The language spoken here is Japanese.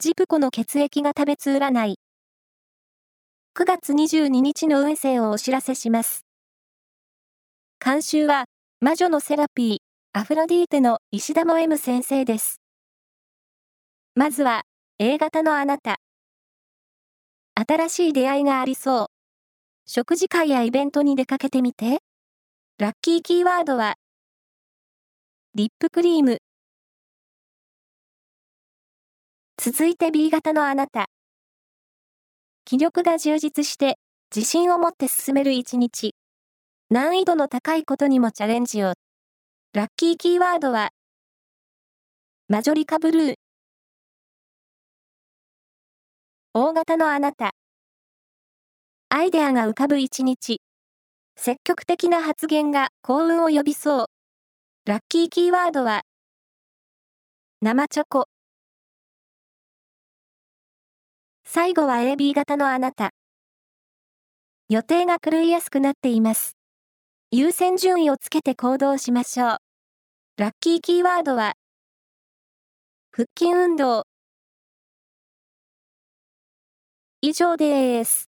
ジプコの血液が食べつ占い。9月22日の運勢をお知らせします。監修は、魔女のセラピー、アフロディーテの石田も M 先生です。まずは、A 型のあなた。新しい出会いがありそう。食事会やイベントに出かけてみて。ラッキーキーワードは、リップクリーム。続いて B 型のあなた。気力が充実して、自信を持って進める一日。難易度の高いことにもチャレンジを。ラッキーキーワードは、マジョリカブルー。大型のあなた。アイデアが浮かぶ一日。積極的な発言が幸運を呼びそう。ラッキーキーワードは、生チョコ。最後は AB 型のあなた。予定が狂いやすくなっています。優先順位をつけて行動しましょう。ラッキーキーワードは、腹筋運動。以上です。